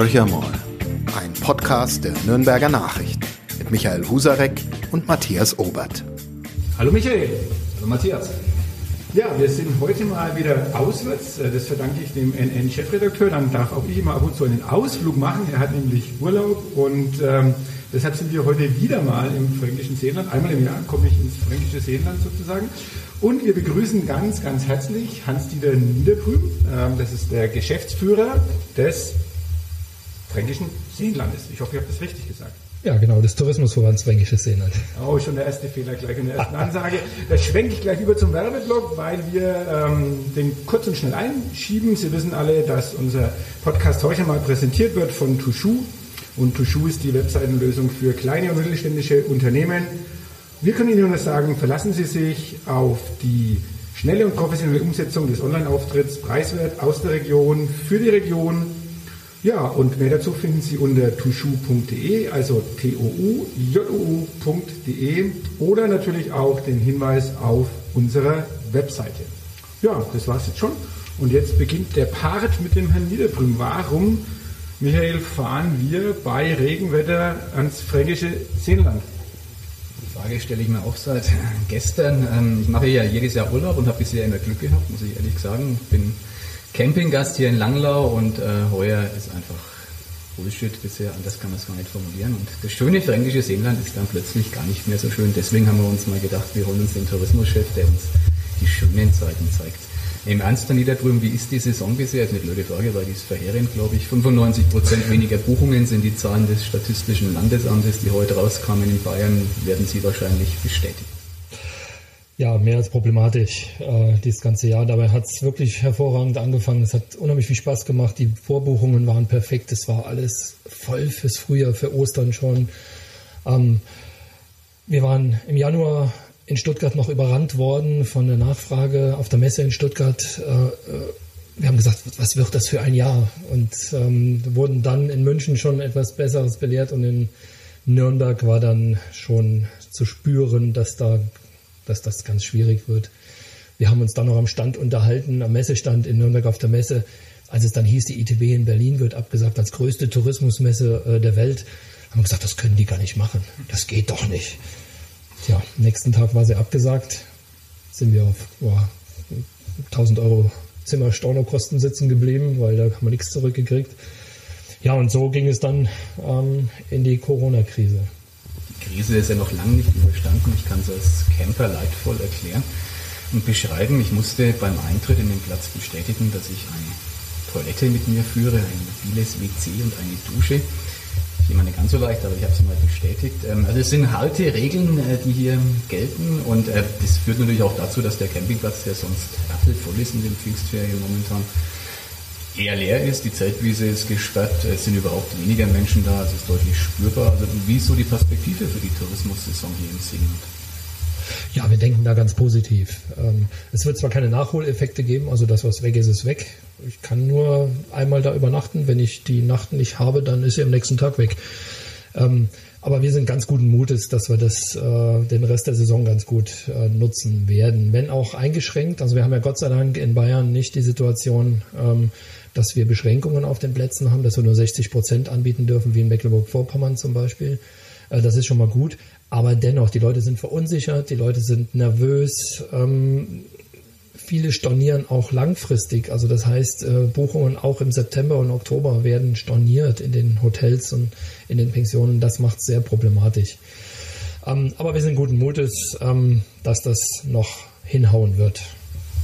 Horcher mal, ein Podcast der Nürnberger Nachrichten mit Michael Husarek und Matthias Obert. Hallo Michael, hallo Matthias. Ja, wir sind heute mal wieder auswärts. Äh, das verdanke ich dem NN-Chefredakteur. Dann darf auch ich immer ab und zu einen Ausflug machen. Er hat nämlich Urlaub und ähm, deshalb sind wir heute wieder mal im fränkischen Seenland. Einmal im Jahr komme ich ins fränkische Seenland sozusagen. Und wir begrüßen ganz, ganz herzlich Hans-Dieter Niederbrüm. Ähm, das ist der Geschäftsführer des fränkischen Seenlandes. Ich hoffe, ich habe das richtig gesagt. Ja, genau, des Tourismusverbands Fränkisches Seenland. Oh, schon der erste Fehler gleich in der ersten Ansage. Da schwenke ich gleich über zum Werbeblock, weil wir ähm, den kurz und schnell einschieben. Sie wissen alle, dass unser Podcast heute mal präsentiert wird von Tushu. Und Tushu ist die Webseitenlösung für kleine und mittelständische Unternehmen. Wir können Ihnen nur sagen, verlassen Sie sich auf die schnelle und professionelle Umsetzung des Online-Auftritts, preiswert aus der Region, für die Region ja, und mehr dazu finden Sie unter tushu.de, also t-o-u-j-o-u.de oder natürlich auch den Hinweis auf unserer Webseite. Ja, das war's jetzt schon. Und jetzt beginnt der Part mit dem Herrn Niederbrüm. Warum, Michael, fahren wir bei Regenwetter ans fränkische Seenland? Die Frage stelle ich mir auch seit gestern. Ähm, ich mache ja jedes Jahr Urlaub und habe bisher immer Glück gehabt, muss ich ehrlich sagen. Bin Campinggast hier in Langlau und äh, heuer ist einfach Bullshit bisher, anders kann man es gar nicht formulieren. Und das schöne fränkische Seenland ist dann plötzlich gar nicht mehr so schön. Deswegen haben wir uns mal gedacht, wir holen uns den Tourismuschef, der uns die schönen Seiten zeigt. Im Ernst da drüben, wie ist die Saison bisher? Ist eine blöde Frage, weil die ist verheerend, glaube ich. 95 Prozent weniger Buchungen sind die Zahlen des Statistischen Landesamtes, die heute rauskamen in Bayern, werden Sie wahrscheinlich bestätigen ja, mehr als problematisch äh, dieses ganze Jahr. Dabei hat es wirklich hervorragend angefangen. Es hat unheimlich viel Spaß gemacht. Die Vorbuchungen waren perfekt. Es war alles voll fürs Frühjahr, für Ostern schon. Ähm, wir waren im Januar in Stuttgart noch überrannt worden von der Nachfrage auf der Messe in Stuttgart. Äh, äh wir haben gesagt, was wird das für ein Jahr? Und ähm, wurden dann in München schon etwas Besseres belehrt und in Nürnberg war dann schon zu spüren, dass da dass das ganz schwierig wird. Wir haben uns dann noch am Stand unterhalten, am Messestand in Nürnberg auf der Messe, als es dann hieß, die ITB in Berlin wird abgesagt als größte Tourismusmesse äh, der Welt. Haben wir gesagt, das können die gar nicht machen. Das geht doch nicht. Tja, nächsten Tag war sie abgesagt. Sind wir auf boah, 1000 Euro Zimmer Stornokosten sitzen geblieben, weil da haben wir nichts zurückgekriegt. Ja, und so ging es dann ähm, in die Corona-Krise. Krise ist ja noch lange nicht überstanden. Ich kann es als Camper leidvoll erklären und beschreiben. Ich musste beim Eintritt in den Platz bestätigen, dass ich eine Toilette mit mir führe, ein mobiles WC und eine Dusche. Immer nicht ganz so leicht, aber ich habe es mal bestätigt. Ähm, also es sind harte Regeln, äh, die hier gelten und äh, das führt natürlich auch dazu, dass der Campingplatz, der sonst voll ist in den Pfingstferien momentan, eher leer ist, die Zeltwiese ist gesperrt, es sind überhaupt weniger Menschen da, es ist deutlich spürbar. Also wie ist so die Perspektive für die Tourismussaison hier im Seenland? Ja, wir denken da ganz positiv. Ähm, es wird zwar keine Nachholeffekte geben, also das, was weg ist, ist weg. Ich kann nur einmal da übernachten. Wenn ich die Nacht nicht habe, dann ist sie am nächsten Tag weg. Ähm, aber wir sind ganz guten Mutes, dass wir das, äh, den Rest der Saison ganz gut äh, nutzen werden. Wenn auch eingeschränkt. Also wir haben ja Gott sei Dank in Bayern nicht die Situation, ähm, dass wir Beschränkungen auf den Plätzen haben, dass wir nur 60 Prozent anbieten dürfen, wie in Mecklenburg-Vorpommern zum Beispiel. Äh, das ist schon mal gut. Aber dennoch, die Leute sind verunsichert, die Leute sind nervös. Ähm, viele stornieren auch langfristig. Also das heißt, äh, Buchungen auch im September und Oktober werden storniert in den Hotels und in den Pensionen. Das macht es sehr problematisch. Ähm, aber wir sind guten Mutes, ähm, dass das noch hinhauen wird.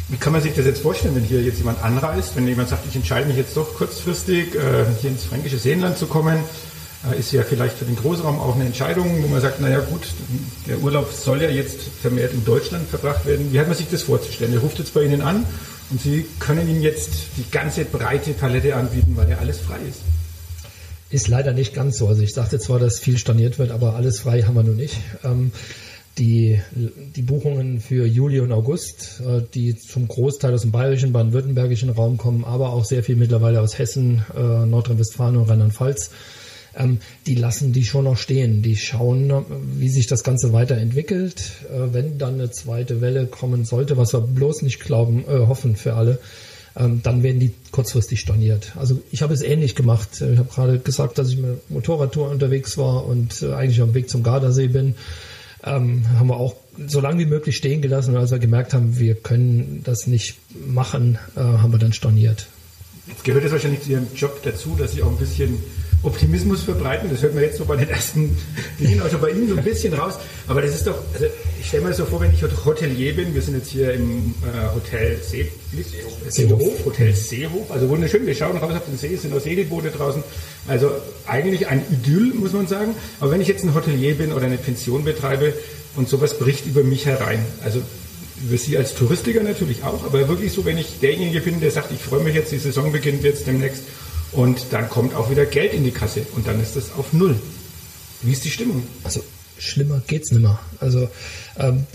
Wie kann man sich das jetzt vorstellen, wenn hier jetzt jemand anreist, wenn jemand sagt, ich entscheide mich jetzt doch kurzfristig äh, hier ins fränkische Seenland zu kommen, ist ja vielleicht für den Großraum auch eine Entscheidung, wo man sagt, naja gut, der Urlaub soll ja jetzt vermehrt in Deutschland verbracht werden. Wie hat man sich das vorzustellen? Er ruft jetzt bei Ihnen an und Sie können ihm jetzt die ganze breite Palette anbieten, weil ja alles frei ist. Ist leider nicht ganz so. Also ich sagte zwar, dass viel storniert wird, aber alles frei haben wir noch nicht. Ähm, die, die Buchungen für Juli und August, äh, die zum Großteil aus dem bayerischen, baden-württembergischen Raum kommen, aber auch sehr viel mittlerweile aus Hessen, äh, Nordrhein-Westfalen und Rheinland-Pfalz, ähm, die lassen die schon noch stehen. Die schauen, wie sich das Ganze weiterentwickelt. Äh, wenn dann eine zweite Welle kommen sollte, was wir bloß nicht glauben, hoffen für alle, ähm, dann werden die kurzfristig storniert. Also ich habe es ähnlich gemacht. Ich habe gerade gesagt, dass ich mit Motorradtour unterwegs war und äh, eigentlich am Weg zum Gardasee bin. Ähm, haben wir auch so lange wie möglich stehen gelassen. Und als wir gemerkt haben, wir können das nicht machen, äh, haben wir dann storniert. Jetzt gehört es wahrscheinlich zu Ihrem Job dazu, dass Sie auch ein bisschen Optimismus verbreiten. Das hört man jetzt so bei den ersten Dingen, also bei Ihnen so ein bisschen raus. Aber das ist doch, also ich stelle mir das so vor, wenn ich Hotelier bin, wir sind jetzt hier im äh, Hotel See, Seehof, Hotel Seehof, also wunderschön, wir schauen raus auf den See, es sind auch Segelboote draußen. Also eigentlich ein Idyll, muss man sagen. Aber wenn ich jetzt ein Hotelier bin oder eine Pension betreibe und sowas bricht über mich herein, also über Sie als Touristiker natürlich auch, aber wirklich so, wenn ich derjenige bin, der sagt, ich freue mich jetzt, die Saison beginnt jetzt demnächst und dann kommt auch wieder Geld in die Kasse und dann ist das auf Null. Wie ist die Stimmung? Also schlimmer geht's nimmer. Also ähm,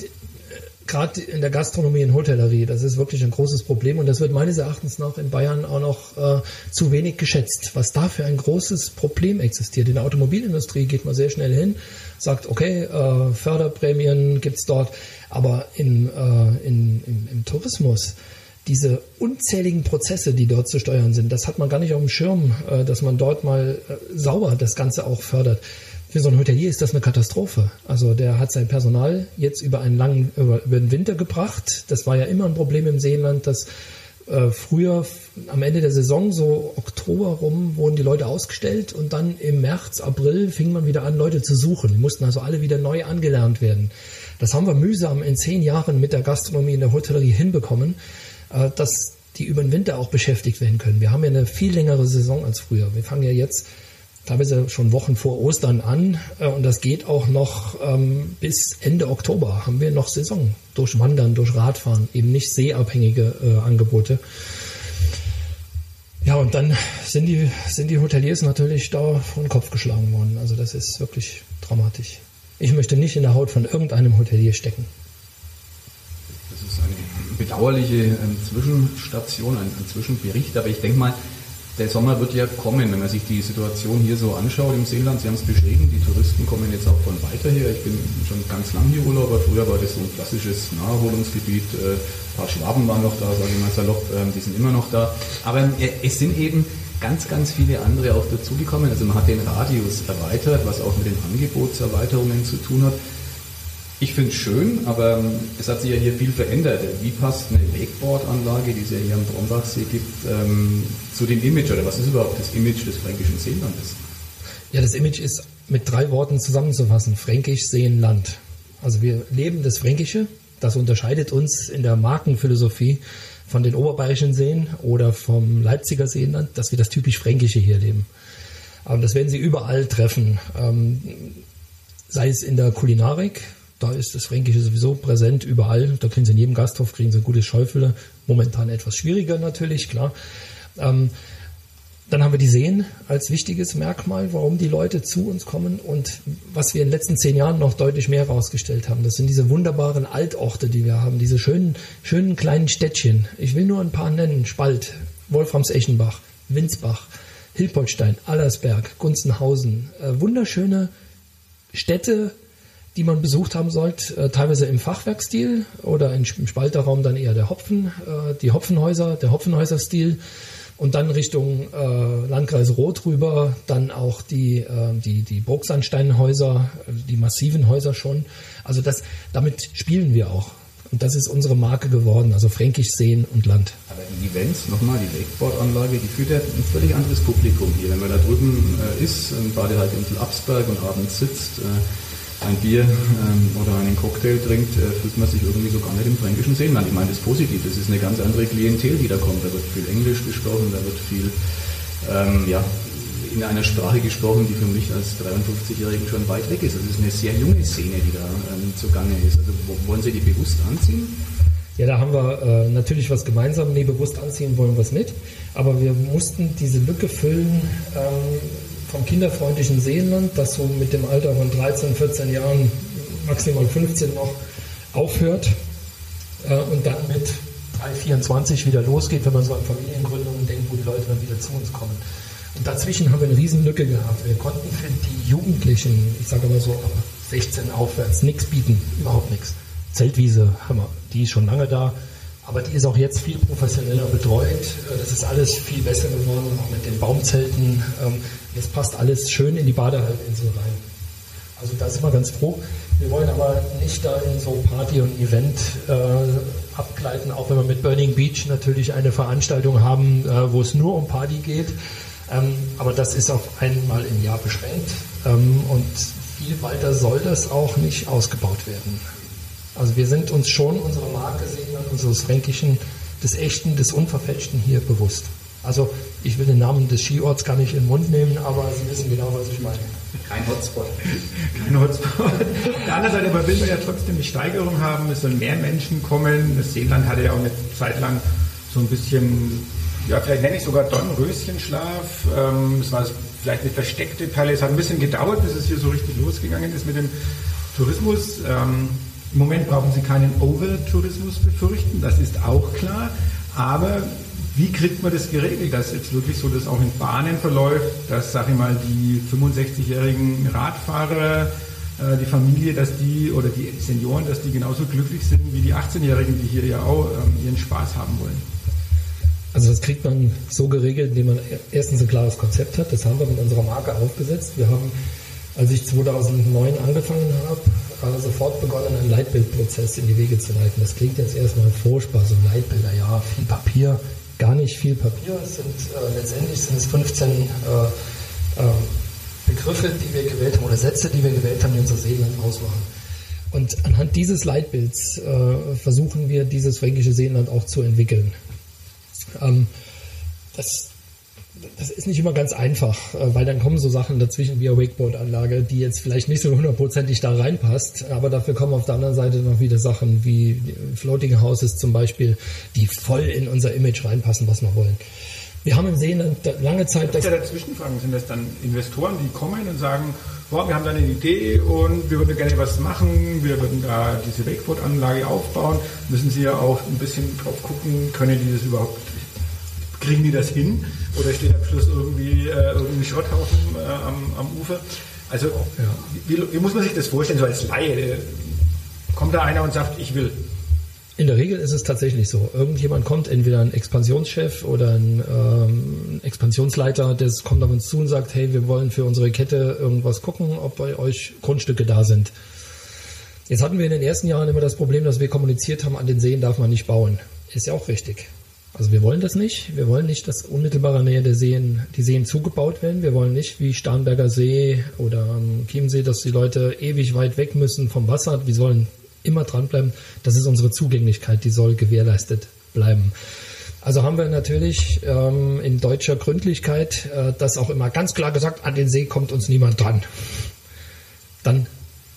gerade in der Gastronomie und Hotellerie, das ist wirklich ein großes Problem und das wird meines Erachtens nach in Bayern auch noch äh, zu wenig geschätzt. Was da für ein großes Problem existiert. In der Automobilindustrie geht man sehr schnell hin, sagt, okay, äh, Förderprämien gibt's dort, aber in, äh, in, im, im Tourismus, diese unzähligen Prozesse, die dort zu steuern sind, das hat man gar nicht auf dem Schirm, äh, dass man dort mal äh, sauber das Ganze auch fördert. Für so ein Hotelier ist das eine Katastrophe. Also der hat sein Personal jetzt über einen langen, über, über den Winter gebracht. Das war ja immer ein Problem im Seenland, dass äh, früher am Ende der Saison, so Oktober rum, wurden die Leute ausgestellt und dann im März, April fing man wieder an, Leute zu suchen. Die mussten also alle wieder neu angelernt werden. Das haben wir mühsam in zehn Jahren mit der Gastronomie in der Hotellerie hinbekommen. Äh, dass die über den Winter auch beschäftigt werden können. Wir haben ja eine viel längere Saison als früher. Wir fangen ja jetzt teilweise schon Wochen vor Ostern an äh, und das geht auch noch ähm, bis Ende Oktober haben wir noch Saison durch Wandern, durch Radfahren, eben nicht seeabhängige äh, Angebote. Ja, und dann sind die, sind die Hoteliers natürlich da vor den Kopf geschlagen worden. Also das ist wirklich dramatisch. Ich möchte nicht in der Haut von irgendeinem Hotelier stecken. Bedauerliche ähm, Zwischenstation, ein, ein Zwischenbericht, aber ich denke mal, der Sommer wird ja kommen, wenn man sich die Situation hier so anschaut im Seeland. Sie haben es beschrieben, die Touristen kommen jetzt auch von weiter her. Ich bin schon ganz lang hier Urlauber. Früher war das so ein klassisches Naherholungsgebiet. Äh, ein paar Schwaben waren noch da, sage ich mal salopp, äh, die sind immer noch da. Aber äh, es sind eben ganz, ganz viele andere auch dazugekommen. Also man hat den Radius erweitert, was auch mit den Angebotserweiterungen zu tun hat. Ich finde es schön, aber ähm, es hat sich ja hier viel verändert. Wie passt eine Wakeboard-Anlage, die es ja hier am Brombachsee gibt, ähm, zu dem Image oder was ist überhaupt das Image des fränkischen Seenlandes? Ja, das Image ist mit drei Worten zusammenzufassen. Fränkisch, Seen, Land. Also wir leben das Fränkische. Das unterscheidet uns in der Markenphilosophie von den oberbayerischen Seen oder vom Leipziger Seenland, dass wir das typisch Fränkische hier leben. Aber das werden Sie überall treffen. Ähm, sei es in der Kulinarik, da ist das Fränkische sowieso präsent überall. Da kriegen Sie in jedem Gasthof kriegen Sie ein gutes Schäufele. Momentan etwas schwieriger natürlich, klar. Ähm, dann haben wir die Seen als wichtiges Merkmal, warum die Leute zu uns kommen und was wir in den letzten zehn Jahren noch deutlich mehr herausgestellt haben. Das sind diese wunderbaren Altorte, die wir haben, diese schönen, schönen kleinen Städtchen. Ich will nur ein paar nennen. Spalt, Wolframs-Echenbach, Winsbach, Hilpoltstein, Allersberg, Gunzenhausen. Äh, wunderschöne Städte, die man besucht haben sollte, äh, teilweise im Fachwerkstil oder im Spalterraum dann eher der Hopfen, äh, die Hopfenhäuser, der Hopfenhäuserstil und dann Richtung äh, Landkreis Roth rüber, dann auch die, die, die Burgsandsteinhäuser, die massiven Häuser schon. Also das, damit spielen wir auch. Und das ist unsere Marke geworden, also Fränkisch Seen und Land. Aber die Events, nochmal, die Wakeboard-Anlage, die führt ja ein völlig anderes Publikum hier. Wenn man da drüben äh, ist, im Badehalinsel Absberg und abends sitzt, äh, ein Bier ähm, oder einen Cocktail trinkt, äh, fühlt man sich irgendwie so gar nicht im fränkischen Seenland. Ich meine das ist positiv, das ist eine ganz andere Klientel, die da kommt. Da wird viel Englisch gesprochen, da wird viel ähm, ja, in einer Sprache gesprochen, die für mich als 53-Jährigen schon weit weg ist. Das ist eine sehr junge Szene, die da ähm, zugange ist. Also wollen Sie die bewusst anziehen? Ja, da haben wir äh, natürlich was gemeinsam. Nee, bewusst anziehen wollen wir es nicht. Aber wir mussten diese Lücke füllen ähm, vom kinderfreundlichen Seenland, das so mit dem Alter von 13, 14 Jahren, maximal 15 noch aufhört äh, und dann mit 3, 24 wieder losgeht, wenn man so an Familiengründungen denkt, wo die Leute dann wieder zu uns kommen. Und dazwischen haben wir eine riesen Lücke gehabt. Wir konnten für die Jugendlichen, ich sage mal so ab 16 aufwärts, nichts bieten, überhaupt nichts. Zeltwiese wir, die ist schon lange da, Aber die ist auch jetzt viel professioneller betreut. Äh, das ist alles viel besser geworden, auch mit den Baumzelten. Ähm, das passt alles schön in die Badehalbinsel rein. Also da sind wir ganz froh. Wir wollen aber nicht da in so Party und Event äh, abgleiten, auch wenn wir mit Burning Beach natürlich eine Veranstaltung haben, äh, wo es nur um Party geht. Ähm, aber das ist auf einmal im Jahr beschränkt ähm, und viel weiter soll das auch nicht ausgebaut werden. Also wir sind uns schon unserer Marke unseres Fränkischen, des Echten, des Unverfälschten hier bewusst. Also ich will den Namen des Skiorts gar nicht in den Mund nehmen, aber Sie wissen genau, was ich meine. Kein Hotspot. Kein Hotspot. Auf der anderen Seite aber will man ja trotzdem eine Steigerung haben, es sollen mehr Menschen kommen. Das Seeland hatte ja auch eine Zeit lang so ein bisschen, ja vielleicht nenne ich sogar Dornröschenschlaf. Ähm, es war vielleicht eine versteckte Perle. Es hat ein bisschen gedauert, bis es hier so richtig losgegangen ist mit dem Tourismus. Im Moment brauchen Sie keinen Over-Tourismus befürchten, das ist auch klar. Aber wie kriegt man das geregelt, dass jetzt wirklich so das auch in Bahnen verläuft, dass, sag ich mal, die 65-jährigen Radfahrer, äh, die Familie, dass die oder die Senioren, dass die genauso glücklich sind wie die 18-Jährigen, die hier ja auch ähm, ihren Spaß haben wollen? Also das kriegt man so geregelt, indem man erstens ein klares Konzept hat. Das haben wir mit unserer Marke aufgesetzt. Wir haben, als ich 2009 angefangen habe, äh, sofort begonnen, einen Leitbildprozess in die Wege zu leiten. Das klingt jetzt erstmal furchtbar, so Leitbilder, ja, viel Papier, gar nicht viel Papier. Es sind äh, letztendlich sind es 15 äh, äh, Begriffe, die wir gewählt haben, oder Sätze, die wir gewählt haben, die unser Seeland ausmachen. Und anhand dieses Leitbilds äh, versuchen wir, dieses fränkische Seenland auch zu entwickeln. Ähm, das das ist nicht immer ganz einfach, äh, weil dann kommen so Sachen dazwischen wie eine Wakeboard-Anlage, die jetzt vielleicht nicht so hundertprozentig da reinpasst, aber dafür kommen auf der anderen Seite noch wieder Sachen wie Floating Houses zum Beispiel, die voll in unser Image reinpassen, was wir wollen. Wir haben im Seen lange Zeit... Das ja dazwischen fragen, sind das dann Investoren, die kommen und sagen, boah, wir haben da eine Idee und wir würden gerne was machen, wir würden da diese Wakeboard-Anlage aufbauen, müssen Sie ja auch ein bisschen drauf gucken, können die das überhaupt kriegen die das hin? Oder steht am Schluss irgendwie äh, irgendwie Schrotthaufen äh, am, am Ufer? Also ja. wie, wie, muss man sich das vorstellen, so als Laie? Kommt da einer und sagt, ich will? In der Regel ist es tatsächlich so. Irgendjemand kommt, entweder ein Expansionschef oder ein ähm, Expansionsleiter, der kommt auf uns zu und sagt, hey, wir wollen für unsere Kette irgendwas gucken, ob bei euch Grundstücke da sind. Jetzt hatten wir in den ersten Jahren immer das Problem, dass wir kommuniziert haben, an den Seen darf man nicht bauen. Ist ja auch richtig. Also wir wollen das nicht. Wir wollen nicht, dass unmittelbarer Nähe der Seen, die Seen zugebaut werden. Wir wollen nicht wie Starnberger See oder am Chiemsee, dass die Leute ewig weit weg müssen vom Wasser. Wir sollen immer dranbleiben. Das ist unsere Zugänglichkeit, die soll gewährleistet bleiben. Also haben wir natürlich ähm, in deutscher Gründlichkeit äh, das auch immer ganz klar gesagt, an den See kommt uns niemand dran. Dann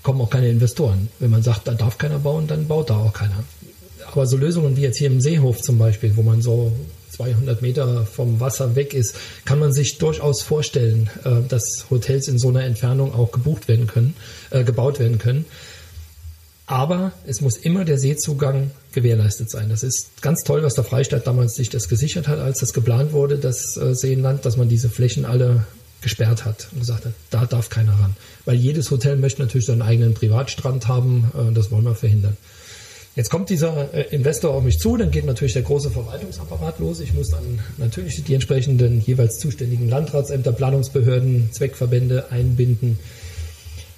kommen auch keine Investoren. Wenn man sagt, da darf keiner bauen, dann baut da auch keiner. Aber so Lösungen wie jetzt hier im Seehof zum Beispiel, wo man so 200 Meter vom Wasser weg ist, kann man sich durchaus vorstellen, äh, dass Hotels in so einer Entfernung auch gebucht werden können, äh, gebaut werden können. Aber es muss immer der Seezugang gewährleistet sein. Das ist ganz toll, was der Freistaat damals sich das gesichert hat, als das geplant wurde, das äh, Seenland, dass man diese Flächen alle gesperrt hat und gesagt hat, da darf keiner ran. Weil jedes Hotel möchte natürlich seinen eigenen Privatstrand haben, das wollen wir verhindern. Jetzt kommt dieser äh, Investor auf mich zu, dann geht natürlich der große Verwaltungsapparat los. Ich muss dann natürlich die entsprechenden jeweils zuständigen Landratsämter, Planungsbehörden, Zweckverbände einbinden.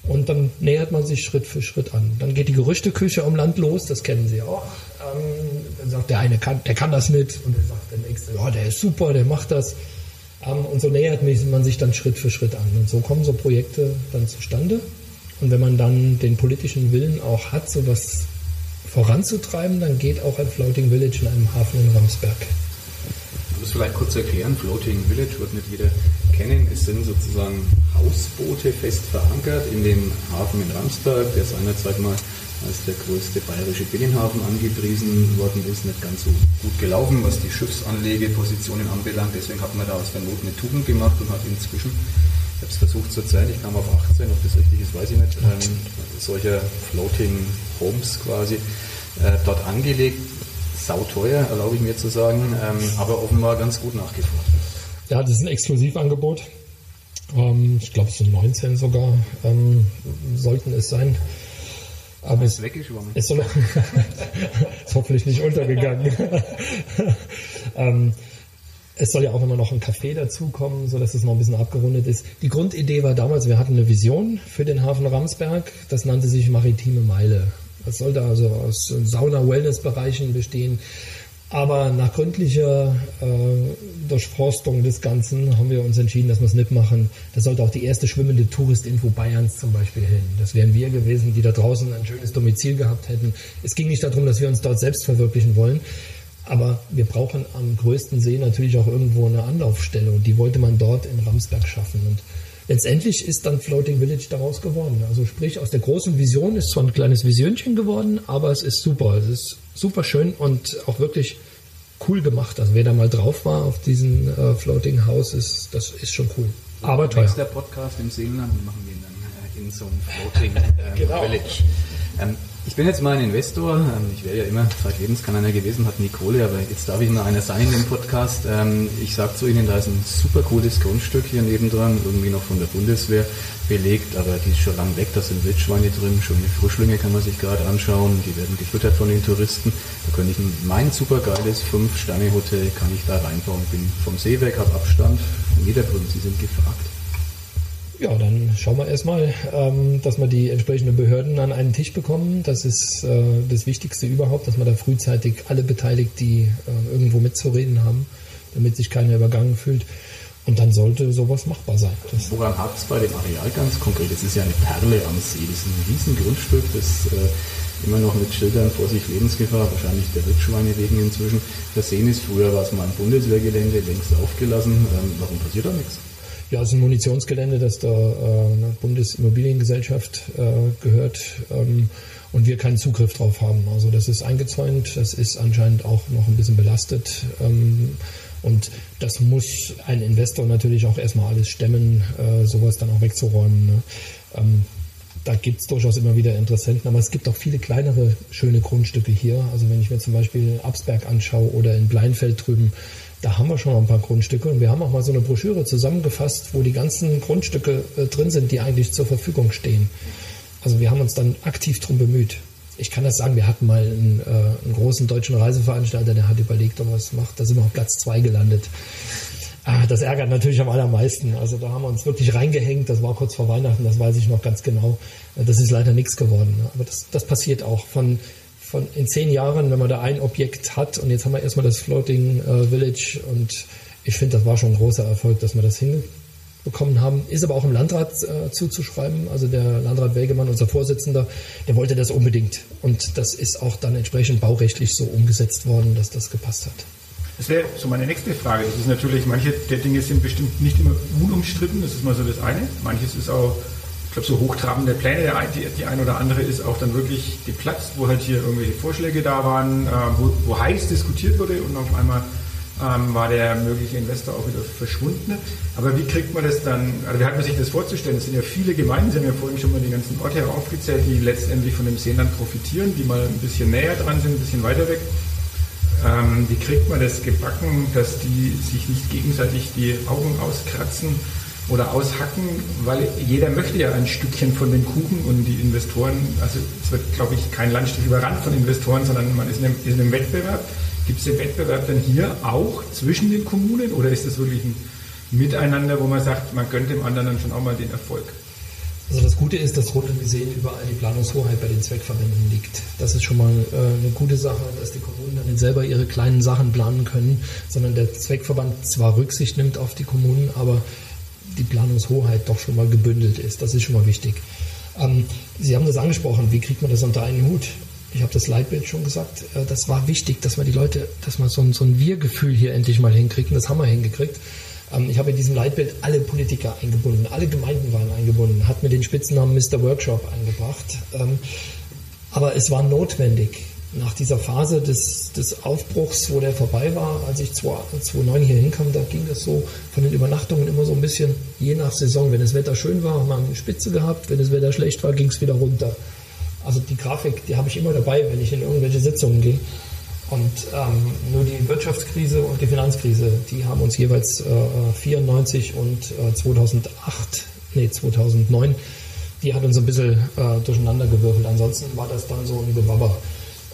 Und dann nähert man sich Schritt für Schritt an. Dann geht die Gerüchteküche um Land los, das kennen Sie auch. Ähm, dann sagt der eine, kann, der kann das nicht. Und dann sagt der nächste, ja, der ist super, der macht das. Ähm, und so nähert man sich dann Schritt für Schritt an. Und so kommen so Projekte dann zustande. Und wenn man dann den politischen Willen auch hat, sowas voranzutreiben, dann geht auch ein Floating Village in einem Hafen in Ramsberg. Ich muss vielleicht kurz erklären, Floating Village wird nicht jeder kennen. Es sind sozusagen Hausboote fest verankert in dem Hafen in Ramsberg, der seinerzeit mal als der größte bayerische Binnenhafen angepriesen worden ist, nicht ganz so gut gelaufen, was die Schiffsanlegepositionen anbelangt. Deswegen hat man da aus der Not eine Tugend gemacht und hat inzwischen, ich habe es versucht zur Zeit, ich kam auf 18, ob das richtig ist, weiß ich nicht, ähm, solcher Floating Homes quasi äh, dort angelegt. Sauteuer, erlaube ich mir zu sagen, ähm, aber offenbar ganz gut nachgefragt. Ja, das ist ein Exklusivangebot. Ähm, ich glaube, es sind 19 sogar, ähm, sollten es sein. Aber es, weggeschwommen. Es soll, ist hoffentlich nicht untergegangen. es soll ja auch immer noch ein Café dazukommen, so dass es noch ein bisschen abgerundet ist. Die Grundidee war damals, wir hatten eine Vision für den Hafen Ramsberg. Das nannte sich Maritime Meile. Das sollte also aus Sauna-Wellness-Bereichen bestehen. Aber nach gründlicher äh, Durchforstung des Ganzen haben wir uns entschieden, dass wir es nicht machen. Das sollte auch die erste schwimmende Touristinfo Bayerns zum Beispiel hin. Das wären wir gewesen, die da draußen ein schönes Domizil gehabt hätten. Es ging nicht darum, dass wir uns dort selbst verwirklichen wollen. Aber wir brauchen am größten See natürlich auch irgendwo eine Anlaufstelle und die wollte man dort in Ramsberg schaffen. Und letztendlich ist dann Floating Village daraus geworden. Also sprich, aus der großen Vision ist zwar ein kleines Visionchen geworden, aber es ist super. Es ist super schön und auch wirklich cool gemacht. Also wer da mal drauf war auf diesen äh, Floating House, ist, das ist schon cool. Aber teuer. Nächster Podcast im Seenland machen wir dann äh, in so einem Floating äh, genau. Village. Ähm, ich bin jetzt mal ein Investor. Ähm, ich wäre ja immer zeitlebens kann einer gewesen, hat nie Kohle, aber jetzt darf ich mal einer sein im Podcast. Ähm, ich sage zu Ihnen, da ist ein super cooles Grundstück hier nebendran, irgendwie noch von der Bundeswehr belegt, aber die ist schon lang weg. Da sind Wildschweine drin, schöne Frischlinge kann man sich gerade anschauen. Die werden gefüttert von den Touristen. Da könnte ich mein super geiles Fünf-Sterne-Hotel kann ich da reinbauen. Bin vom See weg, habe Abstand. Niederbrunn, Sie sind gefragt. Ja, dann schauen wir erstmal, ähm, dass wir die entsprechenden Behörden an einen Tisch bekommen. Das ist äh, das Wichtigste überhaupt, dass man da frühzeitig alle beteiligt, die äh, irgendwo mitzureden haben, damit sich keiner übergangen fühlt. Und dann sollte sowas machbar sein. Das Woran hakt es bei dem Areal ganz konkret? Das ist ja eine Perle am See. Das ist ein Riesengrundstück, das äh, immer noch mit Schildern vor sich Lebensgefahr, wahrscheinlich der Wildschweine wegen inzwischen versehen ist. Früher war es mal ein Bundeswehrgelände, längst aufgelassen. Ähm, warum passiert da nichts? Ja, es ist ein Munitionsgelände, das der äh, Bundesimmobiliengesellschaft äh, gehört ähm, und wir keinen Zugriff drauf haben. Also das ist eingezäunt, das ist anscheinend auch noch ein bisschen belastet. Ähm, und das muss ein Investor natürlich auch erstmal alles stemmen, äh, sowas dann auch wegzuräumen. Ne? Ähm, da gibt es durchaus immer wieder Interessenten, aber es gibt auch viele kleinere schöne Grundstücke hier. Also wenn ich mir zum Beispiel Absberg anschaue oder in Bleinfeld drüben, da haben wir schon mal ein paar Grundstücke und wir haben auch mal so eine Broschüre zusammengefasst, wo die ganzen Grundstücke äh, drin sind, die eigentlich zur Verfügung stehen. Also wir haben uns dann aktiv darum bemüht. Ich kann das sagen, wir hatten mal einen, äh, einen großen deutschen Reiseveranstalter, der hat überlegt, ob er es macht. Da sind wir auf Platz zwei gelandet. Ah, das ärgert natürlich am allermeisten. Also da haben wir uns wirklich reingehängt. Das war kurz vor Weihnachten, das weiß ich noch ganz genau. Das ist leider nichts geworden. Aber das, das passiert auch. Von von in zehn Jahren, wenn man da ein Objekt hat und jetzt haben wir erstmal das Floating äh, Village und ich finde, das war schon ein großer Erfolg, dass wir das hinbekommen haben. Ist aber auch im Landrat äh, zuzuschreiben. Also der Landrat Welgemann, unser Vorsitzender, der wollte das unbedingt. Und das ist auch dann entsprechend baurechtlich so umgesetzt worden, dass das gepasst hat. Das wäre so meine nächste Frage. Das ist natürlich, manche der Dinge sind bestimmt nicht immer unumstritten, das ist mal so das eine. Manches ist auch glaube, so hochtrabende Pläne, der, die, die ein oder andere ist auch dann wirklich geplatzt, wo halt hier irgendwelche Vorschläge da waren, äh, wo, wo, heiß diskutiert wurde und auf einmal ähm, war der mögliche Investor auch wieder verschwunden. Aber wie kriegt man das dann, also wie hat man sich das vorzustellen? Es sind ja viele Gemeinden, Sie haben ja vorhin schon mal die ganzen Orte aufgezählt, die letztendlich von dem Seenland profitieren, die mal ein bisschen näher dran sind, ein bisschen weiter weg. Ähm, wie kriegt man das gebacken, dass die sich nicht gegenseitig die Augen auskratzen? Oder aushacken, weil jeder möchte ja ein Stückchen von dem Kuchen und die Investoren, also es wird, glaube ich, kein Landstrich überrannt von Investoren, sondern man ist in einem, ist in einem Wettbewerb. Gibt es den Wettbewerb dann hier auch zwischen den Kommunen oder ist das wirklich ein Miteinander, wo man sagt, man gönnt dem anderen dann schon auch mal den Erfolg? Also das Gute ist, dass rund gesehen überall die Planungshoheit bei den Zweckverbänden liegt. Das ist schon mal äh, eine gute Sache, dass die Kommunen dann nicht selber ihre kleinen Sachen planen können, sondern der Zweckverband zwar Rücksicht nimmt auf die Kommunen, aber die Planungshoheit doch schon mal gebündelt ist. Das ist schon mal wichtig. Ähm, Sie haben das angesprochen, wie kriegt man das unter einen Hut? Ich habe das Leitbild schon gesagt. Äh, das war wichtig, dass man die Leute, dass man so ein, so ein Wir-Gefühl hier endlich mal hinkriegt. Und das haben wir hingekriegt. Ähm, ich habe in diesem Leitbild alle Politiker eingebunden, alle Gemeinden waren eingebunden, hat mir den Spitznamen Mr. Workshop eingebracht. Ähm, aber es war notwendig nach dieser Phase des, des Aufbruchs, wo der vorbei war, als ich 2009 hier hinkam, da ging es so von den Übernachtungen immer so ein bisschen je nach Saison. Wenn das Wetter schön war, haben wir eine Spitze gehabt, wenn das Wetter schlecht war, ging es wieder runter. Also die Grafik, die habe ich immer dabei, wenn ich in irgendwelche Sitzungen gehe. Und ähm, nur die Wirtschaftskrise und die Finanzkrise, die haben uns jeweils äh, 94 und äh, 2008, nee 2009 die hat uns ein bisschen äh, durcheinander gewürfelt. Ansonsten war das dann so ein Gewabber.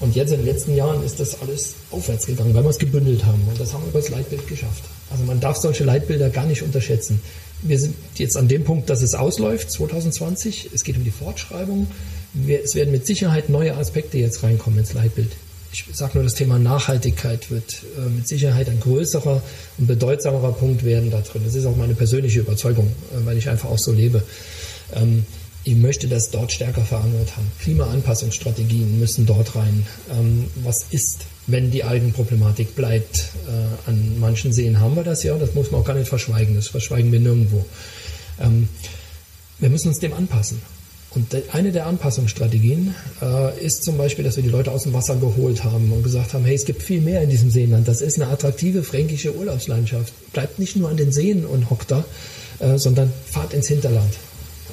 Und jetzt in den letzten Jahren ist das alles aufwärts gegangen, weil wir es gebündelt haben. Und das haben wir über das Leitbild geschafft. Also man darf solche Leitbilder gar nicht unterschätzen. Wir sind jetzt an dem Punkt, dass es ausläuft, 2020. Es geht um die Fortschreibung. Es werden mit Sicherheit neue Aspekte jetzt reinkommen ins Leitbild. Ich sage nur, das Thema Nachhaltigkeit wird äh, mit Sicherheit ein größerer und bedeutsamerer Punkt werden da drin. Das ist auch meine persönliche Überzeugung, äh, weil ich einfach auch so lebe. Ähm, ich möchte das dort stärker verankert haben. Klimaanpassungsstrategien müssen dort rein. Ähm, was ist, wenn die Algenproblematik bleibt? Äh, an manchen Seen haben wir das ja, das muss man auch gar nicht verschweigen, das verschweigen wir nirgendwo. Ähm, wir müssen uns dem anpassen. Und eine der Anpassungsstrategien äh, ist zum Beispiel, dass wir die Leute aus dem Wasser geholt haben und gesagt haben, hey, es gibt viel mehr in diesem Seenland. Das ist eine attraktive fränkische Urlaubslandschaft. Bleibt nicht nur an den Seen und hockt da, äh, sondern fahrt ins Hinterland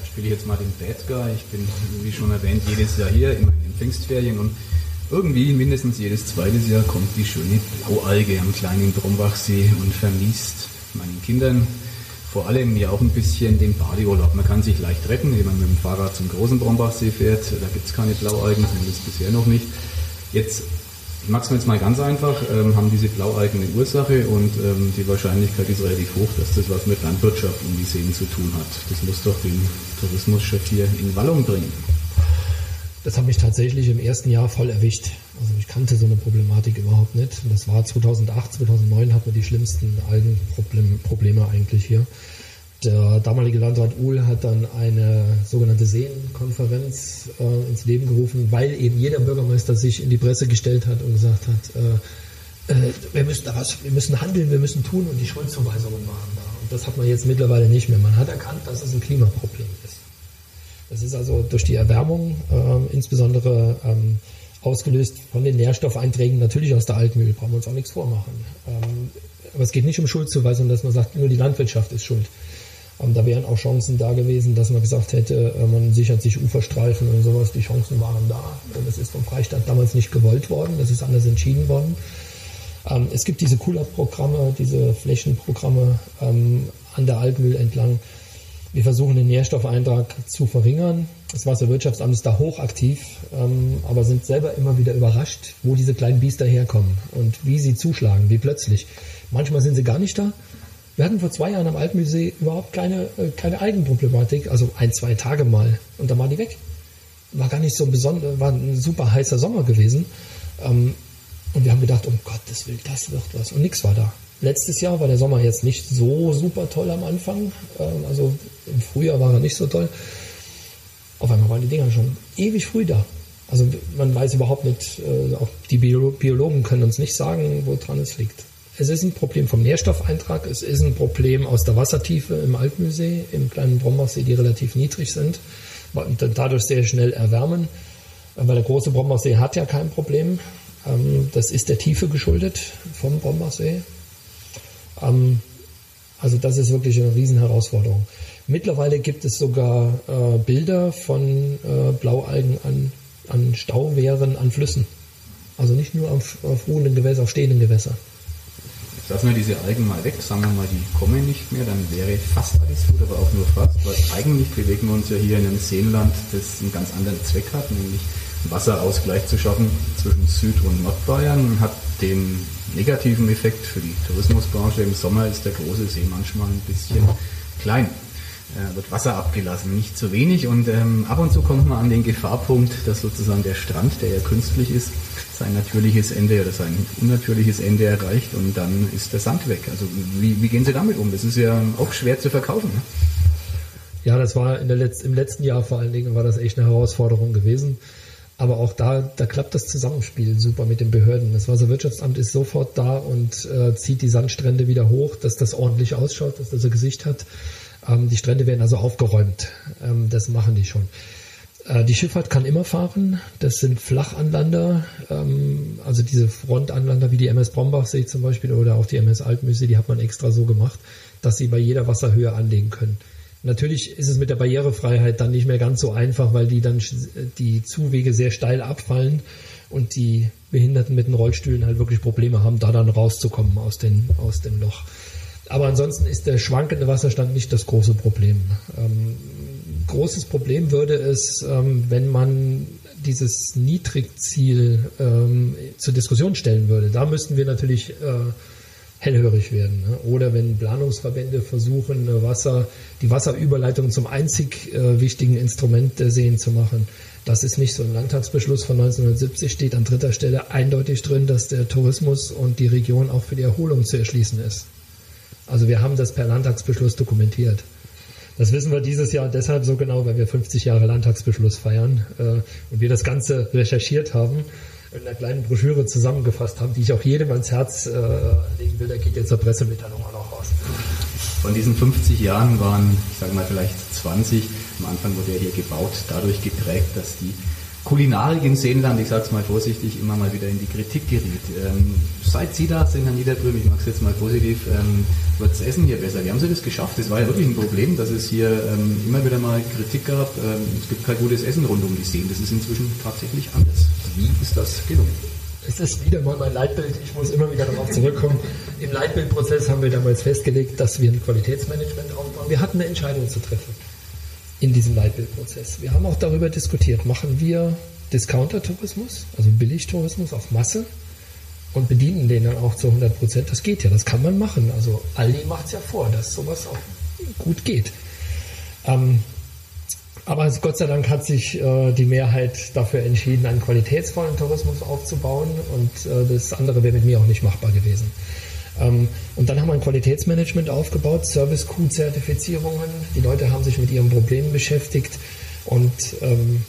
spiele ich jetzt mal den Bad Guy. Ich bin, wie schon erwähnt, jedes Jahr hier, in den Pfingstferien und irgendwie mindestens jedes zweite Jahr kommt die schöne Blaualge am kleinen Brombachsee und vermisst meinen Kindern vor allem ja auch ein bisschen den Badeurlaub. Man kann sich leicht retten, wenn man mit dem Fahrrad zum großen Brombachsee fährt. Da gibt es keine Blaualgen, zumindest bisher noch nicht. Jetzt ich mache es mir jetzt mal ganz einfach, ähm, haben diese Blaualgen eine Ursache und ähm, die Wahrscheinlichkeit ist relativ hoch, dass das was mit Landwirtschaft um die Seen zu tun hat. Das muss doch den Tourismuschef hier in Wallung bringen. Das hat mich tatsächlich im ersten Jahr voll erwischt. Also ich kannte so eine Problematik überhaupt nicht. Das war 2008, 2009 hatten wir die schlimmsten Algenprobleme eigentlich hier. Der damalige Landrat Uhl hat dann eine sogenannte Seenkonferenz äh, ins Leben gerufen, weil eben jeder Bürgermeister sich in die Presse gestellt hat und gesagt hat, äh, äh, wir müssen da was, wir müssen handeln, wir müssen tun und die Schuldzuweisungen waren da. Und das hat man jetzt mittlerweile nicht mehr. Man hat erkannt, dass es ein Klimaproblem ist. Das ist also durch die Erwärmung, äh, insbesondere ähm, ausgelöst von den Nährstoffeinträgen natürlich aus der Altmühl, brauchen wir uns auch nichts vormachen. Ähm, aber es geht nicht um Schuldzuweisung, dass man sagt, nur die Landwirtschaft ist schuld. Und da wären auch Chancen da gewesen, dass man gesagt hätte, äh, man sichert sich Uferstreifen und sowas. Die Chancen waren da. Und das ist vom Freistaat damals nicht gewollt worden. Das ist anders entschieden worden. Ähm, es gibt diese Cooler-Programme, diese Flächenprogramme ähm, an der Altmühl entlang. Wir versuchen den Nährstoffeintrag zu verringern. Das Wasserwirtschaftsamt ist da hochaktiv, ähm, aber sind selber immer wieder überrascht, wo diese kleinen Biester herkommen und wie sie zuschlagen, wie plötzlich. Manchmal sind sie gar nicht da, wir hatten vor zwei Jahren am Altmusee überhaupt keine, äh, keine Eigenproblematik, also ein, zwei Tage mal und dann war die weg. War gar nicht so ein besonder, war ein super heißer Sommer gewesen. Ähm, und wir haben gedacht, um Gottes Willen, das wird was. Und nichts war da. Letztes Jahr war der Sommer jetzt nicht so super toll am Anfang. Ähm, also im Frühjahr war er nicht so toll. Auf einmal waren die Dinger schon ewig früh da. Also man weiß überhaupt nicht, äh, auch die Biologen können uns nicht sagen, woran es liegt. Es ist ein Problem vom Nährstoffeintrag, es ist ein Problem aus der Wassertiefe im Altmühlsee, im kleinen Brombachsee, die relativ niedrig sind und dadurch sehr schnell erwärmen. Weil der große Brombachsee hat ja kein Problem. Ähm, das ist der Tiefe geschuldet vom Brombachsee. Ähm, also das ist wirklich eine Riesenherausforderung. Mittlerweile gibt es sogar äh, Bilder von äh, Blaualgen an, an Stauwehren, an Flüssen. Also nicht nur auf, auf ruhenden Gewässern, auf stehenden Gewässern. Lassen wir diese Algen mal weg, sagen wir mal, die kommen nicht mehr, dann wäre fast alles gut, aber auch nur fast, weil eigentlich bewegen wir uns ja hier in einem Seenland, das einen ganz anderen Zweck hat, nämlich Wasserausgleich zu schaffen zwischen Süd- und Nordbayern, hat den negativen Effekt für die Tourismusbranche. Im Sommer ist der große See manchmal ein bisschen klein wird Wasser abgelassen, nicht zu wenig. Und ähm, ab und zu kommt man an den Gefahrpunkt, dass sozusagen der Strand, der ja künstlich ist, sein natürliches Ende oder sein unnatürliches Ende erreicht und dann ist der Sand weg. Also wie, wie gehen Sie damit um? Das ist ja auch schwer zu verkaufen. Ne? Ja, das war Letz-, im letzten Jahr vor allen Dingen war das echt eine Herausforderung gewesen. Aber auch da, da klappt das Zusammenspiel super mit den Behörden. Das Wasserwirtschaftsamt ist sofort da und äh, zieht die Sandstrände wieder hoch, dass das ordentlich ausschaut, dass das ein Gesicht hat. Ähm, die Strände werden also aufgeräumt. Ähm, das machen die schon. Äh, die Schifffahrt kann immer fahren. Das sind Flachanlander, ähm, also diese Frontanlander wie die MS Brombachsee zum Beispiel oder auch die MS Altmüsse, die hat man extra so gemacht, dass sie bei jeder Wasserhöhe anlegen können. Natürlich ist es mit der Barrierefreiheit dann nicht mehr ganz so einfach, weil die dann die Zuwege sehr steil abfallen und die Behinderten mit den Rollstühlen halt wirklich Probleme haben, da dann rauszukommen aus, den, aus dem Loch. Aber ansonsten ist der schwankende Wasserstand nicht das große Problem. Ähm, großes Problem würde es, ähm, wenn man dieses Niedrigziel ähm, zur Diskussion stellen würde. Da müssten wir natürlich äh, hellhörig werden. Ne? Oder wenn Planungsverbände versuchen, Wasser, die Wasserüberleitung zum einzig äh, wichtigen Instrument der Seen zu machen. Das ist nicht so. Ein Landtagsbeschluss von 1970 steht an dritter Stelle eindeutig drin, dass der Tourismus und die Region auch für die Erholung zu erschließen ist. Also wir haben das per Landtagsbeschluss dokumentiert. Das wissen wir dieses Jahr deshalb so genau, weil wir 50 Jahre Landtagsbeschluss feiern äh, und wir das Ganze recherchiert haben in einer kleinen Broschüre zusammengefasst haben, die ich auch jedem ans Herz äh, legen will. Da geht jetzt zur Pressemitteilung auch noch raus. Von diesen 50 Jahren waren, ich sage mal vielleicht 20, am Anfang wurde er hier gebaut, dadurch geprägt, dass die Kulinarik im Seenland, ich sage es mal vorsichtig, immer mal wieder in die Kritik geriet. Ähm, seit Sie da sind, Herr Niederbrüm, ich mag es jetzt mal positiv, ähm, wird das Essen hier besser. Wie haben Sie das geschafft? Das war ja wirklich ein Problem, dass es hier ähm, immer wieder mal Kritik gab. Ähm, es gibt kein gutes Essen rund um die Seen. Das ist inzwischen tatsächlich anders. Wie ist das gelungen? Es ist wieder mal mein Leitbild. Ich muss immer wieder darauf zurückkommen. Im Leitbildprozess haben wir damals festgelegt, dass wir ein Qualitätsmanagement aufbauen. Wir hatten eine Entscheidung zu treffen in diesem Leitbildprozess. Wir haben auch darüber diskutiert, machen wir Discounter-Tourismus, also Billigtourismus auf Masse und bedienen den dann auch zu 100 Prozent. Das geht ja, das kann man machen. Also Aldi macht es ja vor, dass sowas auch gut geht. Ähm, aber Gott sei Dank hat sich äh, die Mehrheit dafür entschieden, einen qualitätsvollen Tourismus aufzubauen und äh, das andere wäre mit mir auch nicht machbar gewesen. Ähm, und dann haben wir ein Qualitätsmanagement aufgebaut, Service-Q-Zertifizierungen. Die Leute haben sich mit ihren Problemen beschäftigt und ähm,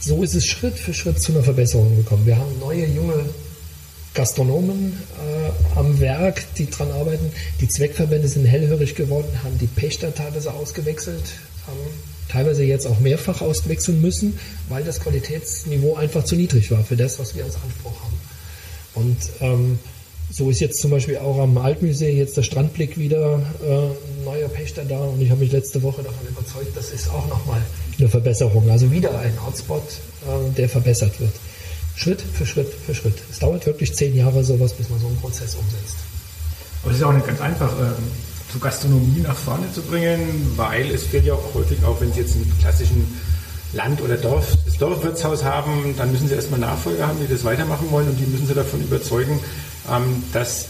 so ist es Schritt für Schritt zu einer Verbesserung gekommen. Wir haben neue, junge Gastronomen äh, am Werk, die dran arbeiten. Die Zweckverbände sind hellhörig geworden, haben die Pächter teilweise ausgewechselt, haben teilweise jetzt auch mehrfach auswechseln müssen, weil das Qualitätsniveau einfach zu niedrig war für das, was wir als Anspruch haben. Und ähm, so ist jetzt zum Beispiel auch am Altmusee jetzt der Strandblick wieder äh, neuer Pächter da und ich habe mich letzte Woche davon überzeugt, das ist auch nochmal eine Verbesserung. Also wieder ein Hotspot, äh, der verbessert wird. Schritt für Schritt für Schritt. Es dauert wirklich zehn Jahre sowas, bis man so einen Prozess umsetzt. Aber es ist auch nicht ganz einfach, ähm, zu Gastronomie nach vorne zu bringen, weil es fehlt ja auch häufig, auch wenn Sie jetzt einen klassischen Land- oder Dorf, das Dorfwirtshaus haben, dann müssen Sie erstmal Nachfolger haben, die das weitermachen wollen und die müssen Sie davon überzeugen, dass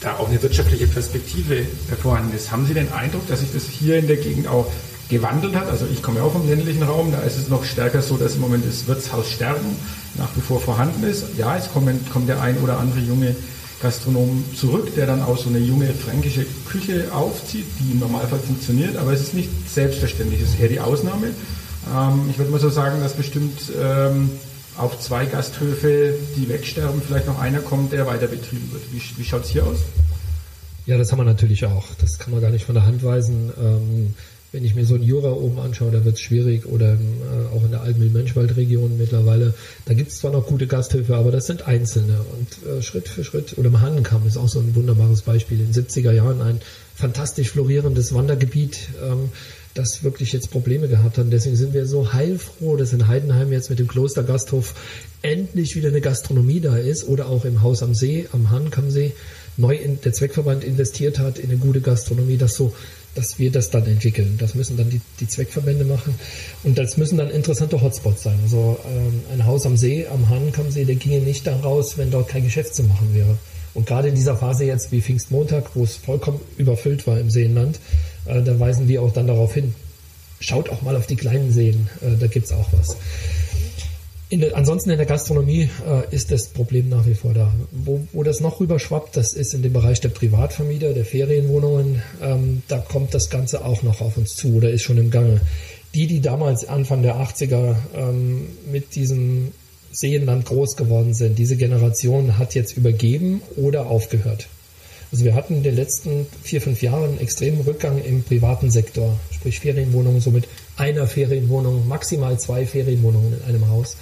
da auch eine wirtschaftliche Perspektive vorhanden ist. Haben Sie den Eindruck, dass sich das hier in der Gegend auch gewandelt hat? Also ich komme ja auch vom ländlichen Raum, da ist es noch stärker so, dass im Moment das Wirtshaussterben nach wie vor vorhanden ist. Ja, es kommt, kommt der ein oder andere junge Gastronom zurück, der dann auch so eine junge fränkische Küche aufzieht, die im Normalfall funktioniert, aber es ist nicht selbstverständlich, es ist eher die Ausnahme. Ähm, ich würde mal so sagen, dass bestimmt ähm, auf zwei Gasthöfe, die wegsterben, vielleicht noch einer kommt, der weiter betrieben wird. Wie, wie schaut es hier aus? Ja, das haben wir natürlich auch. Das kann man gar nicht von der Hand weisen. Ähm, wenn ich mir so ein Jura oben anschaue, da wird es schwierig. Oder äh, auch in der Altmühl-Menschwald-Region mittlerweile. Da gibt es zwar noch gute Gasthöfe, aber das sind einzelne. Und äh, Schritt für Schritt, oder im Hannenkamm ist auch so ein wunderbares Beispiel. In den 70er Jahren ein fantastisch florierendes Wandergebiet. Ähm, das wirklich jetzt Probleme gehabt haben. Deswegen sind wir so heilfroh, dass in Heidenheim jetzt mit dem Klostergasthof endlich wieder eine Gastronomie da ist oder auch im Haus am See, am Hahnkammsee, neu in, der Zweckverband investiert hat in eine gute Gastronomie, dass so dass wir das dann entwickeln. Das müssen dann die, die Zweckverbände machen. Und das müssen dann interessante Hotspots sein. Also ähm, ein Haus am See, am Hahnkammsee, der ginge nicht daraus, wenn dort kein Geschäft zu machen wäre. Und gerade in dieser Phase jetzt wie Pfingstmontag, wo es vollkommen überfüllt war im Seenland, äh, da weisen wir auch dann darauf hin. Schaut auch mal auf die kleinen Seen, äh, da gibt es auch was. In der, ansonsten in der Gastronomie äh, ist das Problem nach wie vor da. Wo, wo das noch rüberschwappt, das ist in dem Bereich der Privatvermieter, der Ferienwohnungen. Ähm, da kommt das Ganze auch noch auf uns zu oder ist schon im Gange. Die, die damals Anfang der 80er ähm, mit diesem Seenland groß geworden sind, diese Generation hat jetzt übergeben oder aufgehört. Also wir hatten in den letzten vier, fünf Jahren einen extremen Rückgang im privaten Sektor, sprich Ferienwohnungen, so mit einer Ferienwohnung, maximal zwei Ferienwohnungen in einem Haus.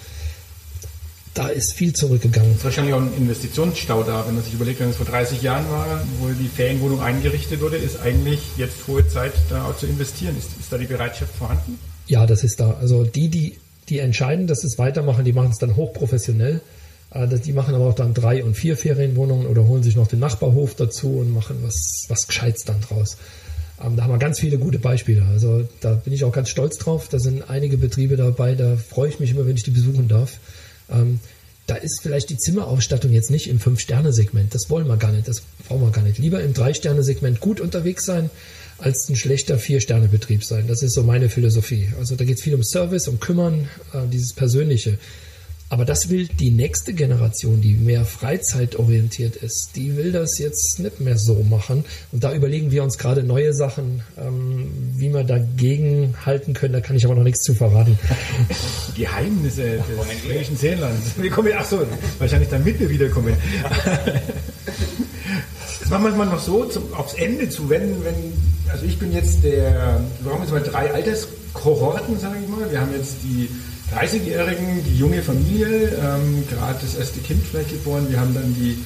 Da ist viel zurückgegangen. Es ist wahrscheinlich auch ein Investitionsstau da, wenn man sich überlegt, wenn es vor 30 Jahren war, wo die Ferienwohnung eingerichtet wurde, ist eigentlich jetzt hohe Zeit, da auch zu investieren. Ist, ist da die Bereitschaft vorhanden? Ja, das ist da. Also die, die, die entscheiden, dass es weitermachen, die machen es dann hochprofessionell. Äh, die machen aber auch dann drei und vier Ferienwohnungen oder holen sich noch den Nachbarhof dazu und machen was, was Gescheites dann draus. Ähm, da haben wir ganz viele gute Beispiele. Also da bin ich auch ganz stolz drauf. Da sind einige Betriebe dabei, da freue ich mich immer, wenn ich die besuchen darf. Ähm, da ist vielleicht die Zimmerausstattung jetzt nicht im Fünf-Sterne-Segment. Das wollen wir gar nicht, das brauchen wir gar nicht. Lieber im Drei-Sterne-Segment gut unterwegs sein, als ein schlechter Vier-Sterne-Betrieb sein. Das ist so meine Philosophie. Also da geht es viel um Service, um Kümmern, äh, dieses Persönliche. Aber das will die nächste Generation, die mehr freizeitorientiert ist, die will das jetzt nicht mehr so machen. Und da überlegen wir uns gerade neue Sachen, ähm, wie wir dagegen halten können. Da kann ich aber noch nichts zu verraten. Geheimnisse des fränkischen Seenlands. Wir kommen, ach so, wahrscheinlich damit wiederkommen. Das machen wir mal noch so zum, aufs Ende zu, wenn, wenn, also ich bin jetzt der, wir haben jetzt mal drei Alterskohorten, sage ich mal. Wir haben jetzt die 30-Jährigen, die junge Familie, ähm, gerade das erste Kind vielleicht geboren. Wir haben dann die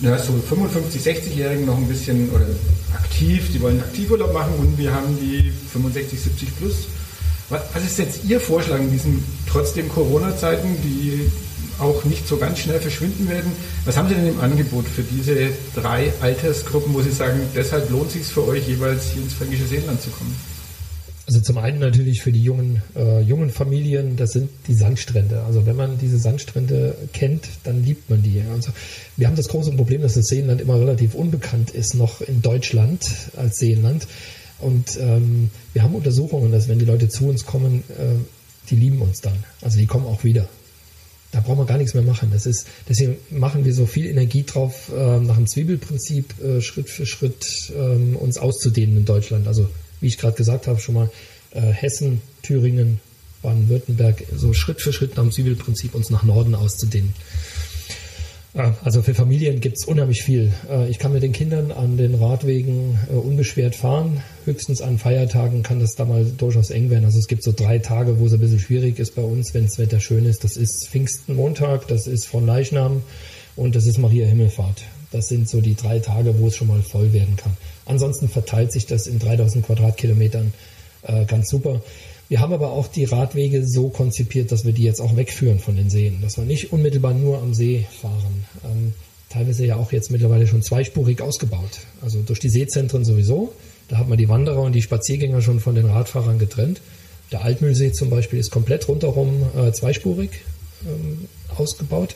ja, so 55, 60-Jährigen noch ein bisschen oder aktiv, die wollen Aktivurlaub machen und wir haben die 65, 70 plus. Was, was ist jetzt Ihr Vorschlag in diesen trotzdem Corona-Zeiten, die auch nicht so ganz schnell verschwinden werden? Was haben Sie denn im Angebot für diese drei Altersgruppen, wo Sie sagen, deshalb lohnt es sich für euch jeweils hier ins Fränkische Seenland zu kommen? Also zum einen natürlich für die jungen, äh, jungen Familien, das sind die Sandstrände. Also wenn man diese Sandstrände kennt, dann liebt man die. Also wir haben das große Problem, dass das Seenland immer relativ unbekannt ist, noch in Deutschland als Seenland. Und ähm, wir haben Untersuchungen, dass wenn die Leute zu uns kommen, äh, die lieben uns dann. Also die kommen auch wieder. Da brauchen wir gar nichts mehr machen. Das ist, deswegen machen wir so viel Energie drauf, äh, nach dem Zwiebelprinzip äh, Schritt für Schritt äh, uns auszudehnen in Deutschland. Also wie ich gerade gesagt habe, schon mal äh, Hessen, Thüringen, Baden-Württemberg, so Schritt für Schritt nach dem Zivilprinzip uns nach Norden auszudehnen. Äh, also für Familien gibt es unheimlich viel. Äh, ich kann mit den Kindern an den Radwegen äh, unbeschwert fahren. Höchstens an Feiertagen kann das da mal durchaus eng werden. Also es gibt so drei Tage, wo es ein bisschen schwierig ist bei uns, wenn das Wetter schön ist. Das ist Pfingstenmontag, das ist von Leichnam und das ist Maria Himmelfahrt. Das sind so die drei Tage, wo es schon mal voll werden kann. Ansonsten verteilt sich das in 3000 Quadratkilometern äh, ganz super. Wir haben aber auch die Radwege so konzipiert, dass wir die jetzt auch wegführen von den Seen, dass wir nicht unmittelbar nur am See fahren. Ähm, teilweise ja auch jetzt mittlerweile schon zweispurig ausgebaut. Also durch die Seezentren sowieso. Da hat man die Wanderer und die Spaziergänger schon von den Radfahrern getrennt. Der Altmühlsee zum Beispiel ist komplett rundherum äh, zweispurig ähm, ausgebaut.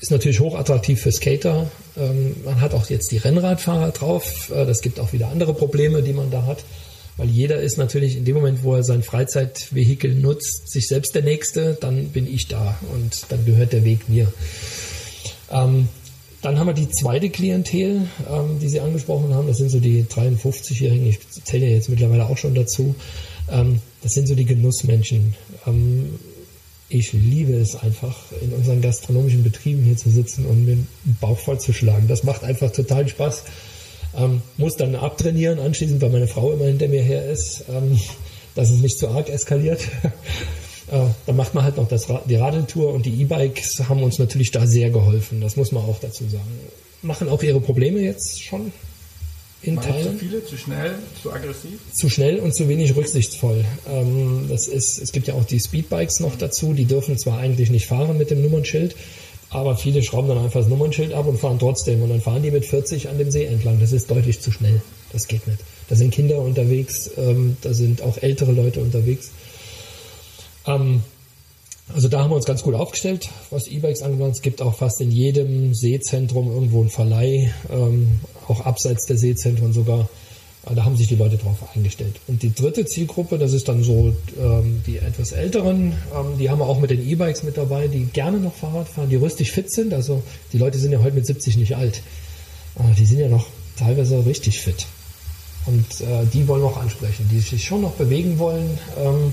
Ist natürlich hochattraktiv für Skater. Ähm, man hat auch jetzt die Rennradfahrer drauf. Äh, das gibt auch wieder andere Probleme, die man da hat. Weil jeder ist natürlich in dem Moment, wo er sein Freizeitvehikel nutzt, sich selbst der Nächste, dann bin ich da und dann gehört der Weg mir. Ähm, dann haben wir die zweite Klientel, ähm, die Sie angesprochen haben. Das sind so die 53-Jährigen. Ich zähle ja jetzt mittlerweile auch schon dazu. Ähm, das sind so die Genussmenschen. Ähm, ich liebe es einfach, in unseren gastronomischen Betrieben hier zu sitzen und mir den Bauch voll zu schlagen. Das macht einfach total Spaß. Ähm, muss dann abtrainieren anschließend, weil meine Frau immer hinter mir her ist, ähm, dass es nicht zu arg eskaliert. äh, dann macht man halt noch das, die Radeltour und die E-Bikes haben uns natürlich da sehr geholfen. Das muss man auch dazu sagen. Machen auch ihre Probleme jetzt schon in Teilen. Zu viele, zu schnell, zu aggressiv? Zu schnell und zu wenig rücksichtsvoll. Ähm, das ist, es gibt ja auch die Speedbikes noch dazu, die dürfen zwar eigentlich nicht fahren mit dem Nummernschild, aber viele schrauben dann einfach das Nummernschild ab und fahren trotzdem. Und dann fahren die mit 40 an dem See entlang. Das ist deutlich zu schnell. Das geht nicht. Da sind Kinder unterwegs, ähm, da sind auch ältere Leute unterwegs. Ähm, also da haben wir uns ganz gut aufgestellt, was E-Bikes angelangt. Es gibt auch fast in jedem Seezentrum irgendwo einen Verleih, ähm, auch abseits der Seezentren sogar. Da haben sich die Leute drauf eingestellt. Und die dritte Zielgruppe, das ist dann so ähm, die etwas älteren, ähm, die haben wir auch mit den E-Bikes mit dabei, die gerne noch Fahrrad fahren, die rüstig fit sind. Also die Leute sind ja heute mit 70 nicht alt. Äh, die sind ja noch teilweise richtig fit. Und äh, die wollen wir auch ansprechen, die sich schon noch bewegen wollen. Ähm,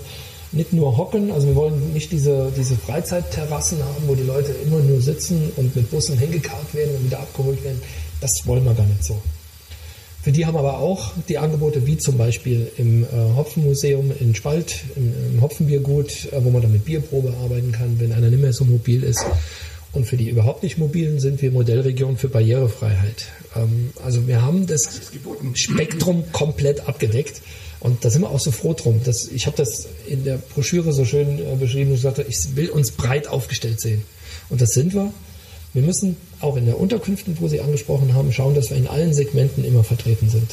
nicht nur hocken, also wir wollen nicht diese, diese Freizeitterrassen haben, wo die Leute immer nur sitzen und mit Bussen hingekarrt werden und wieder abgeholt werden. Das wollen wir gar nicht so. Für die haben aber auch die Angebote wie zum Beispiel im äh, Hopfenmuseum in Spalt, im, im Hopfenbiergut, äh, wo man dann mit Bierprobe arbeiten kann, wenn einer nicht mehr so mobil ist. Und für die überhaupt nicht mobilen sind wir Modellregion für Barrierefreiheit. Ähm, also wir haben das Spektrum komplett abgedeckt. Und da sind wir auch so froh drum. Dass, ich habe das in der Broschüre so schön äh, beschrieben und gesagt, ich will uns breit aufgestellt sehen. Und das sind wir. Wir müssen auch in der Unterkünften, wo Sie angesprochen haben, schauen, dass wir in allen Segmenten immer vertreten sind.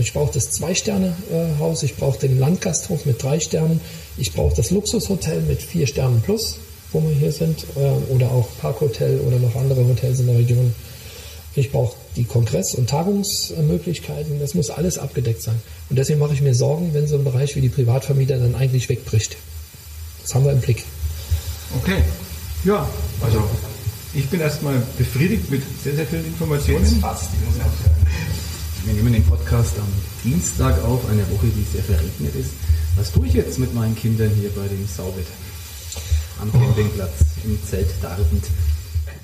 Ich brauche das Zwei-Sterne-Haus, ich brauche den Landgasthof mit drei Sternen, ich brauche das Luxushotel mit vier Sternen plus, wo wir hier sind, äh, oder auch Parkhotel oder noch andere Hotels in der Region. Ich brauche die Kongress- und Tagungsmöglichkeiten. Das muss alles abgedeckt sein. Und deswegen mache ich mir Sorgen, wenn so ein Bereich wie die Privatvermieter dann eigentlich wegbricht. Das haben wir im Blick. Okay. Ja, also ich bin erstmal befriedigt mit sehr, sehr vielen Informationen. Fast, wir nehmen den Podcast am Dienstag auf, eine Woche, die sehr verregnet ist. Was tue ich jetzt mit meinen Kindern hier bei dem Sauwetter? Am Campingplatz, im Zelt darbend.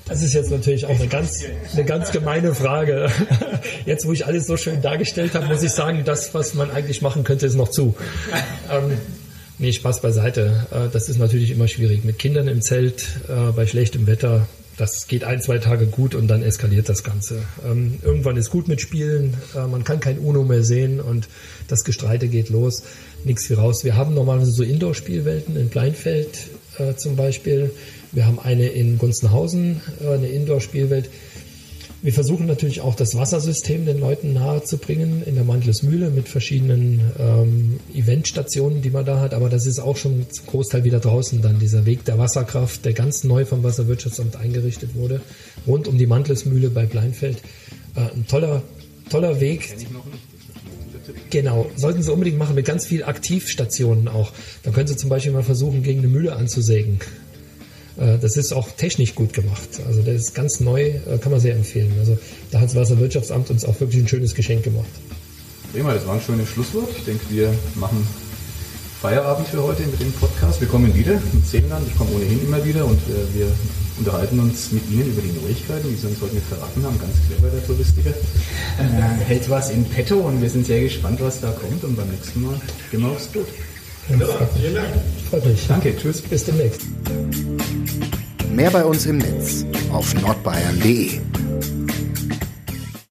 Das ist jetzt natürlich auch eine ganz, eine ganz gemeine Frage. Jetzt, wo ich alles so schön dargestellt habe, muss ich sagen, das, was man eigentlich machen könnte, ist noch zu. Ähm, nee, Spaß beiseite. Äh, das ist natürlich immer schwierig. Mit Kindern im Zelt, äh, bei schlechtem Wetter, das geht ein, zwei Tage gut und dann eskaliert das Ganze. Ähm, irgendwann ist gut mit Spielen, äh, man kann kein UNO mehr sehen und das Gestreite geht los. Nichts wie raus. Wir haben normalerweise so Indoor-Spielwelten in Bleinfeld äh, zum Beispiel. Wir haben eine in Gunzenhausen, äh, eine Indoor-Spielwelt. Wir versuchen natürlich auch das Wassersystem den Leuten nahe zu bringen in der Mantlesmühle mit verschiedenen ähm, Eventstationen, die man da hat. Aber das ist auch schon zum Großteil wieder draußen dann, dieser Weg der Wasserkraft, der ganz neu vom Wasserwirtschaftsamt eingerichtet wurde, rund um die Mantlesmühle bei Bleinfeld. Äh, ein toller, toller Weg. Genau, sollten Sie unbedingt machen mit ganz viel Aktivstationen auch. Da können Sie zum Beispiel mal versuchen, gegen eine Mühle anzusägen. Äh, das ist auch technisch gut gemacht. Also das ist ganz neu, äh, kann man sehr empfehlen. Also da hat das Wasserwirtschaftsamt uns auch wirklich ein schönes Geschenk gemacht. Prima, das war ein schönes Schlusswort. Ich denke, wir machen Feierabend für heute mit dem Podcast. Wir kommen wieder mit Seenland. Ich komme ohnehin immer wieder und äh, wir unterhalten uns mit Ihnen über die Neuigkeiten, die Sie uns heute mit verraten haben. Ganz clever, der Touristiker. Äh, hält was in petto und wir sind sehr gespannt, was da kommt. Und beim nächsten Mal gehen wir aufs Boot. Vielen Dank. Freut mich. Danke, tschüss. Bis demnächst. Mehr bei uns im Netz auf nordbayern.de.